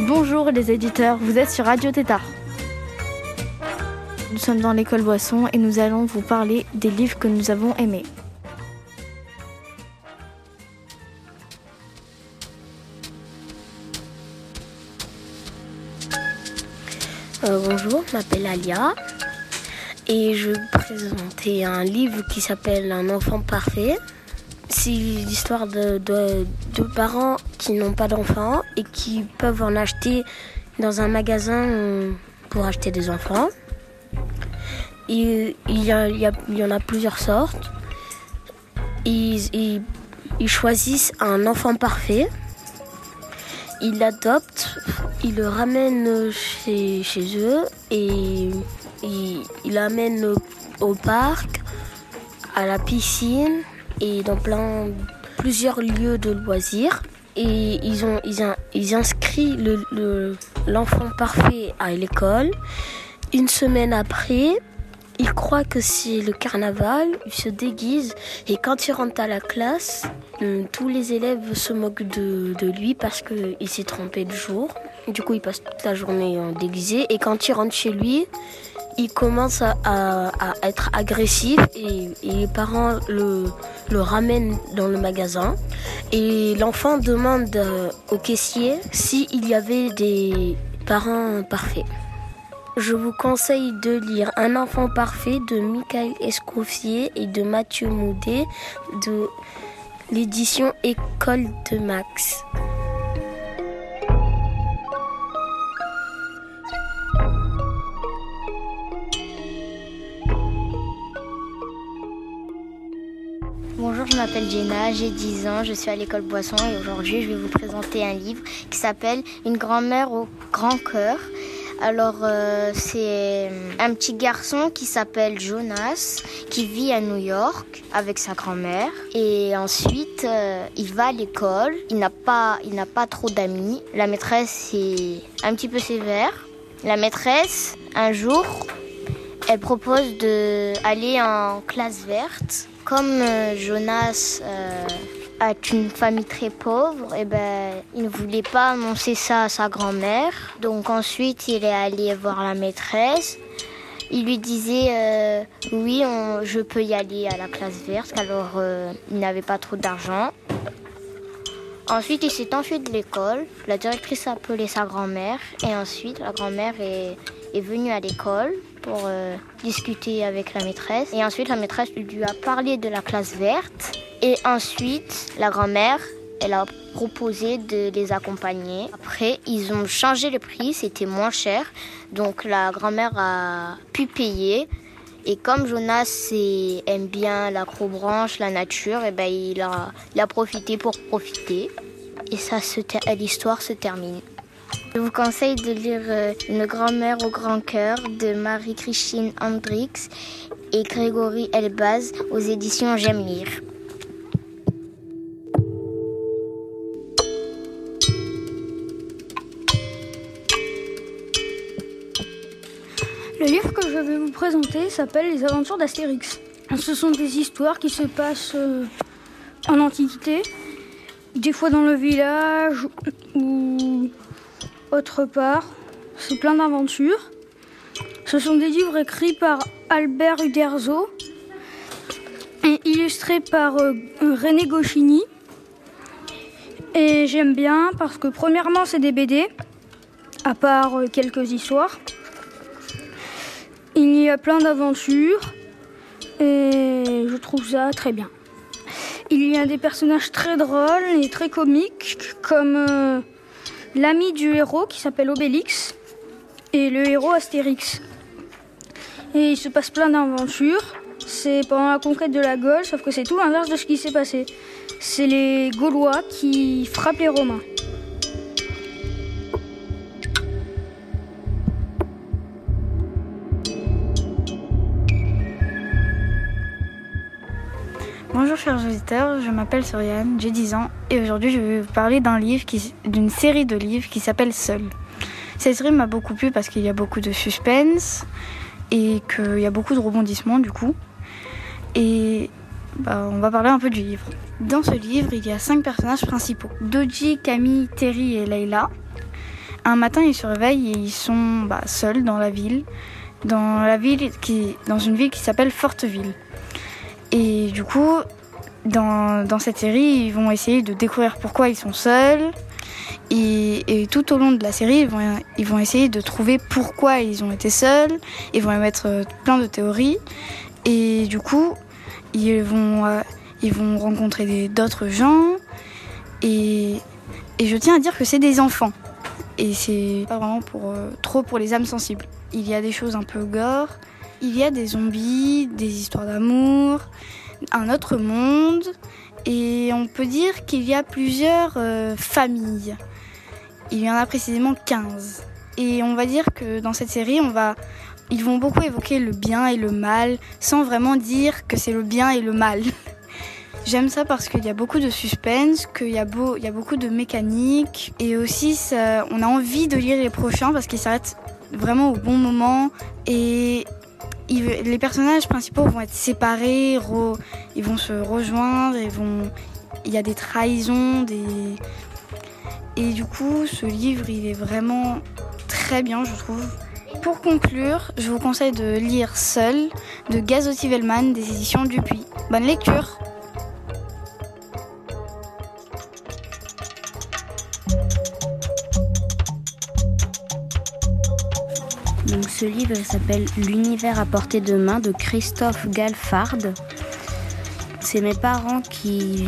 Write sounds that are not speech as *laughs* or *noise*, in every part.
Bonjour les éditeurs, vous êtes sur Radio Tétard. Nous sommes dans l'école Boisson et nous allons vous parler des livres que nous avons aimés. Euh, bonjour, je m'appelle Alia et je vais vous présenter un livre qui s'appelle Un enfant parfait. C'est l'histoire de, de- de parents qui n'ont pas d'enfants et qui peuvent en acheter dans un magasin euh, pour acheter des enfants. Il y, en a plusieurs sortes. Ils, ils- choisissent un enfant parfait. Ils l'adoptent, ils le ramènent chez, chez eux et ils l'amènent au parc, à la piscine et dans plusieurs lieux de loisirs. Et ils, ont, inscrivent le- le- l'enfant parfait à l'école. Une semaine après, il croit que c'est le carnaval, il se déguise et quand il rentre à la classe, hum, tous les élèves se moquent de, de lui parce qu'il s'est trompé de jour. Du coup, il passe toute la journée euh, déguisé et quand il rentre chez lui, il commence à, être agressif et, et les parents le, le ramènent dans le magasin et l'enfant demande euh, au caissier s'il y avait des parents parfaits. Je vous conseille de lire Un enfant parfait de Michael Escoffier et de Mathieu Moudet de l'édition École de Max. Je m'appelle Jenna, j'ai 10 ans, je suis à l'école Boisson et aujourd'hui je vais vous présenter un livre qui s'appelle Une grand-mère au grand cœur. Alors euh, c'est un petit garçon qui s'appelle Jonas qui vit à New York avec sa grand-mère et ensuite euh, il va à l'école, il n'a pas il n'a pas trop d'amis. La maîtresse est un petit peu sévère. La maîtresse un jour elle propose de aller en classe verte. Comme euh, Jonas euh, a une famille très pauvre, et ben, il ne voulait pas annoncer ça à sa grand-mère. Donc ensuite, il est allé voir la maîtresse. Il lui disait euh, oui, je peux y aller à la classe verte. Alors il n'avait pas trop d'argent. Ensuite, il s'est enfui de l'école. La directrice a appelé sa grand-mère. Et ensuite, la grand-mère est venue à l'école pour euh, discuter avec la maîtresse. Et ensuite, la maîtresse lui a parlé de la classe verte. Et ensuite, la grand-mère, elle a proposé de les accompagner. Après, ils ont changé le prix, c'était moins cher. Donc, la grand-mère a pu payer. Et comme Jonas aime bien la nature, et ben il a, il a profité pour profiter. Et ça, l'histoire se termine. Je vous conseille de lire euh, Une grand-mère au grand cœur de Marie-Christine Hendrix et Grégory Elbaz aux éditions J'aime lire. Le livre que je vais vous présenter s'appelle Les aventures d'Astérix. Ce sont des histoires qui se passent euh, en Antiquité, des fois dans le village ou autre part. C'est plein d'aventures. Ce sont des livres écrits par Albert Uderzo et illustrés par euh, René Goscinny. Et j'aime bien parce que premièrement c'est des BD, à part euh, quelques histoires. Il y a plein d'aventures et je trouve ça très bien. Il y a des personnages très drôles et très comiques comme euh, l'ami du héros qui s'appelle Obélix et le héros Astérix. Et il se passe plein d'aventures c'est pendant la conquête de la Gaule, sauf que c'est tout l'inverse de ce qui s'est passé. C'est les Gaulois qui frappent les Romains. Bonjour chers auditeurs, je m'appelle Soriane, j'ai 10 ans et aujourd'hui je vais vous parler d'un livre, d'une série de livres qui s'appelle Seul. Cette série m'a beaucoup plu parce qu'il y a beaucoup de suspense et qu'il y a beaucoup de rebondissements du coup. Et bah, on va parler un peu du livre. Dans ce livre, il y a cinq personnages principaux. Doji, Camille, Terry et Leila. Un matin, ils se réveillent et ils sont bah, seuls dans la ville, dans la ville qui, dans une ville qui s'appelle Forteville. Et du coup, dans, cette série, ils vont essayer de découvrir pourquoi ils sont seuls. Et, tout au long de la série, ils vont, ils vont essayer de trouver pourquoi ils ont été seuls. Ils vont émettre euh, plein de théories. Et du coup, ils vont, euh, ils vont rencontrer d'autres gens. Et, et, je tiens à dire que c'est des enfants. Et c'est pas vraiment pour, euh, trop pour les âmes sensibles. Il y a des choses un peu gore. Il y a des zombies, des histoires d'amour, un autre monde. Et on peut dire qu'il y a plusieurs euh, familles. Il y en a précisément 15. Et on va dire que dans cette série, on va, ils vont beaucoup évoquer le bien et le mal sans vraiment dire que c'est le bien et le mal. *laughs* J'aime ça parce qu'il y a beaucoup de suspense, qu'il y, a beau, il y a beaucoup de mécanique et aussi ça, on a envie de lire les prochains parce qu'ils s'arrêtent vraiment au bon moment et les personnages principaux vont être séparés, ils vont se rejoindre, il y a des trahisons, des... et du coup ce livre il est vraiment très bien je trouve. Pour conclure, je vous conseille de lire Seul de Gazotti Vellman des éditions Dupuis. Bonne lecture ce livre s'appelle L'univers à portée de main de Christophe Galfard. C'est mes parents qui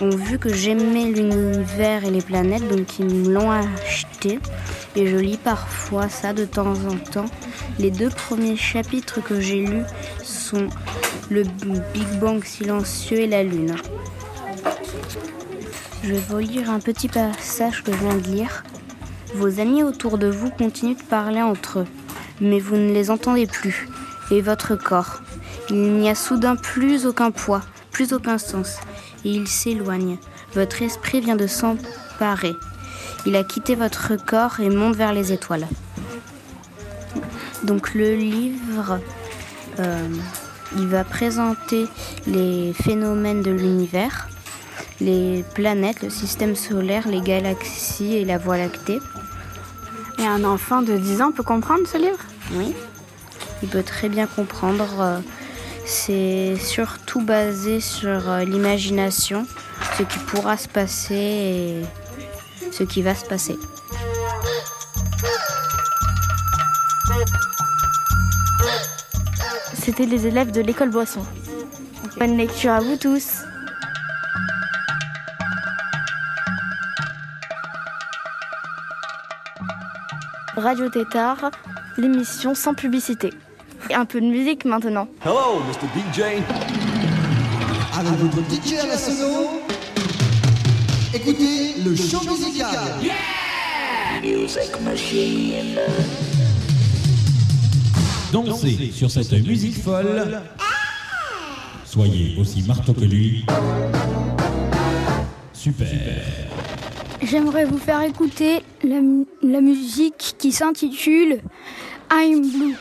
ont vu que j'aimais l'univers et les planètes, donc ils me l'ont acheté. Et je lis parfois ça de temps en temps. Les deux premiers chapitres que j'ai lus sont Le Big Bang silencieux et la Lune. Je vais vous lire un petit passage que je viens de lire. Vos amis autour de vous continuent de parler entre eux, mais vous ne les entendez plus. Et votre corps, il n'y a soudain plus aucun poids, plus aucun sens, et il s'éloigne. Votre esprit vient de s'emparer. Il a quitté votre corps et monte vers les étoiles. Donc le livre, euh, il va présenter les phénomènes de l'univers, les planètes, le système solaire, les galaxies et la Voie lactée. Et un enfant de 10 ans peut comprendre ce livre? Oui, il peut très bien comprendre. Euh, c'est surtout basé sur euh, l'imagination, ce qui pourra se passer et ce qui va se passer. C'était les élèves de l'école Boisson. Bonne lecture à vous tous. Radio Tétard, l'émission sans publicité. Et un peu de musique maintenant. Hello, Mr. DJ. Avec votre DJ à la sono, écoutez le show musical. Yeah! Music Machine. Dansez sur cette musique folle. Soyez aussi marteau que lui. Super. J'aimerais vous faire écouter la, la musique qui s'intitule I'm Blue.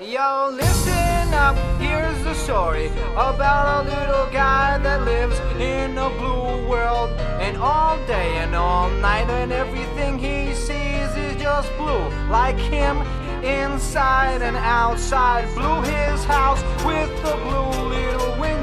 Yo, listen up, here's the story about a little guy that lives in a blue world. And all day and all night, and everything he sees is just blue. Like him, inside and outside. Blue his house with a blue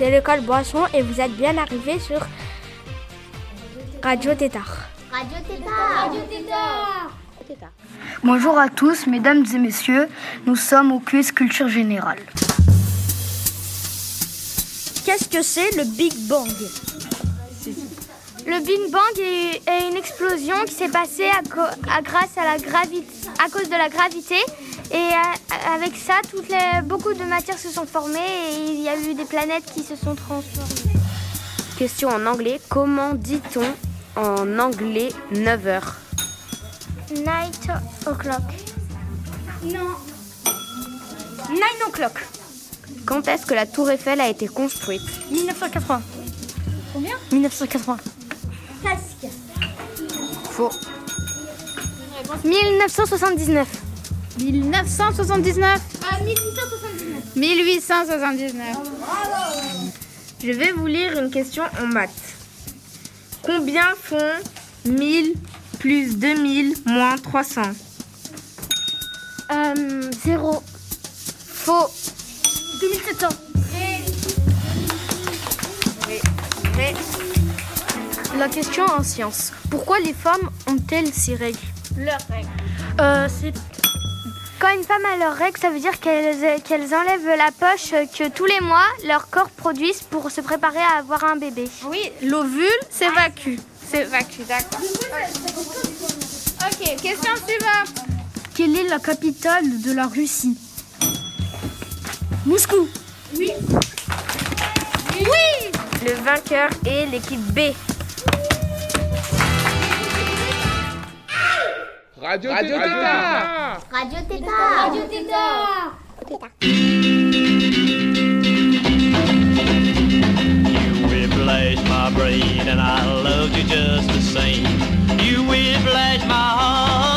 c'est l'école Boisson et vous êtes bien arrivés sur Radio Tétard. Radio Tétard. Radio Tétard. Bonjour à tous, mesdames et messieurs. Nous sommes au quiz culture générale. Qu'est-ce que c'est le Big Bang? Le Big Bang est, une explosion qui s'est passée à, co- à grâce à la gravité, à cause de la gravité. Et avec ça, toutes les, beaucoup de matières se sont formées et il y a eu des planètes qui se sont transformées. Question en anglais. Comment dit-on en anglais 9 heures? Night o'clock. Non. Nine o'clock. Quand est-ce que la tour Eiffel a été construite? 1980. Combien? 1980. Presque. Faux. 1979. 1979. Ah, 1879. 1879. Je vais vous lire une question en maths. Combien font 1000 plus 2000 moins 300 Euh, zéro. Faux. 2700. La question en sciences. Pourquoi les femmes ont-elles ces règles? Leurs règles. euh, C'est Quand une femme a leurs règles, ça veut dire qu'elles qu'elles enlèvent la poche que tous les mois leur corps produisent pour se préparer à avoir un bébé. Oui, l'ovule s'évacue. S'évacue, d'accord. Ok, question suivante. Quelle est la capitale de la Russie? Moscou. Le vainqueur est l'équipe B. Radio, Tétard. Radio Tétard. Radio Tétard. You whiplash my brain and I loved you just the same. You whiplash my heart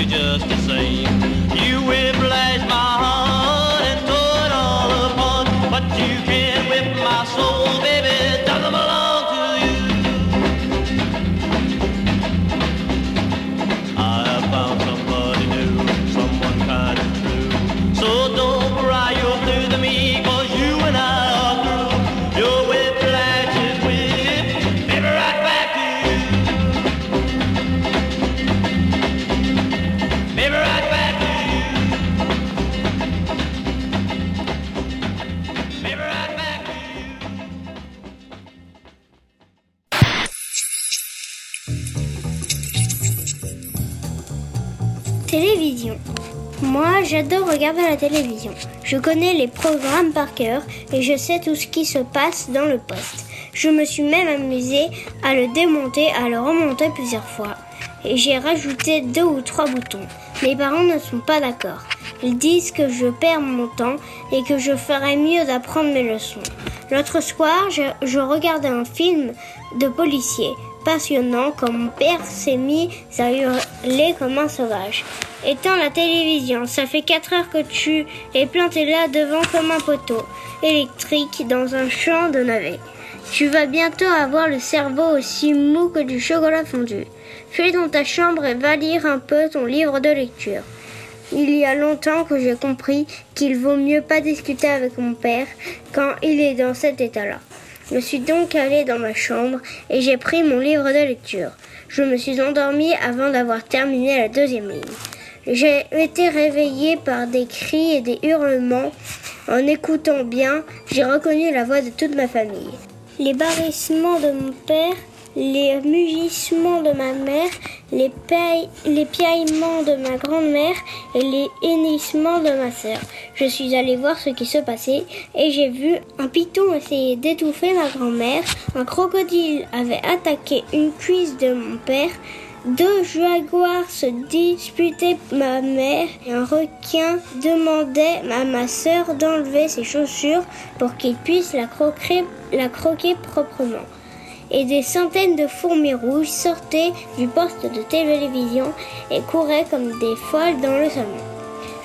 you just Télévision. Moi, j'adore regarder la télévision. Je connais les programmes par cœur et je sais tout ce qui se passe dans le poste. Je me suis même amusée à le démonter, à le remonter plusieurs fois. Et j'ai rajouté deux ou trois boutons. Mes parents ne sont pas d'accord. Ils disent que je perds mon temps et que je ferais mieux d'apprendre mes leçons. L'autre soir, je, regardais un film de policier passionnant quand mon père s'est mis à hurler comme un sauvage. Éteins la télévision, ça fait 4 heures que tu es planté là devant comme un poteau électrique dans un champ de navets. Tu vas bientôt avoir le cerveau aussi mou que du chocolat fondu. Fais dans ta chambre et va lire un peu ton livre de lecture. Il y a longtemps que j'ai compris qu'il vaut mieux pas discuter avec mon père quand il est dans cet état-là. Je suis donc allée dans ma chambre et j'ai pris mon livre de lecture. Je me suis endormie avant d'avoir terminé la deuxième ligne. J'ai été réveillée par des cris et des hurlements. En écoutant bien, j'ai reconnu la voix de toute ma famille. Les barrissements de mon père, les mugissements de ma mère les, les piaillements de ma grand-mère et les hennissements de ma sœur. Je suis allée voir ce qui se passait et j'ai vu un python essayer d'étouffer ma grand-mère, un crocodile avait attaqué une cuisse de mon père, deux jaguars se disputaient ma mère et un requin demandait à ma sœur d'enlever ses chaussures pour qu'il puisse la croquer proprement et des centaines de fourmis rouges sortaient du poste de télévision et couraient comme des folles dans le salon.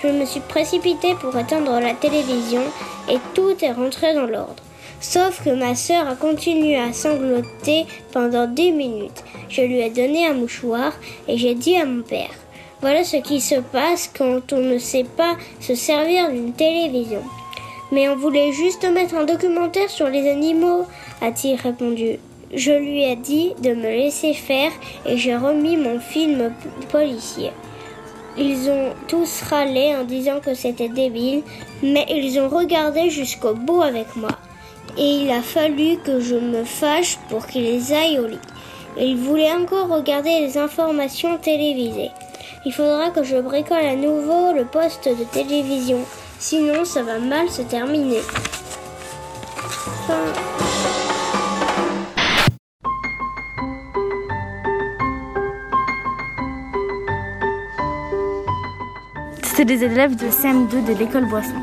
Je me suis précipitée pour éteindre la télévision et tout est rentré dans l'ordre. Sauf que ma sœur a continué à sangloter pendant dix minutes. Je lui ai donné un mouchoir et j'ai dit à mon père Voilà ce qui se passe quand on ne sait pas se servir d'une télévision. Mais on voulait juste mettre un documentaire sur les animaux, a-t-il répondu. Je lui ai dit de me laisser faire et j'ai remis mon film policier. Ils ont tous râlé en disant que c'était débile, mais ils ont regardé jusqu'au bout avec moi. Et il a fallu que je me fâche pour qu'ils aillent au lit. Ils voulaient encore regarder les informations télévisées. Il faudra que je bricole à nouveau le poste de télévision, sinon ça va mal se terminer. Des élèves de CM2 de l'école Boisson.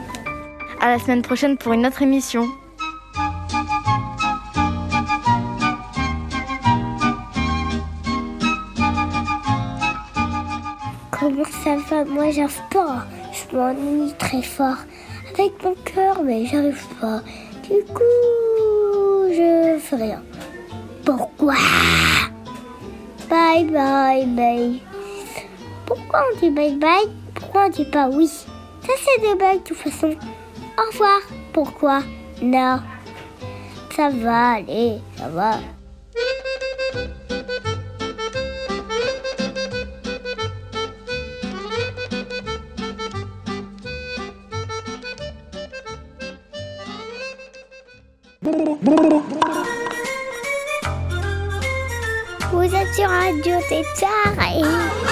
À la semaine prochaine pour une autre émission. Comment ça va? Moi, j'arrive pas. Je m'ennuie très fort. Avec mon cœur, mais j'arrive pas. Du coup, je fais rien. Pourquoi? Bye bye bye. Pourquoi on dit bye bye? Pourquoi on dit pas oui? Ça, c'est des blagues de toute façon. Au revoir. Pourquoi? Non. Ça va, allez, ça va. Vous êtes sur Radio Tétard et...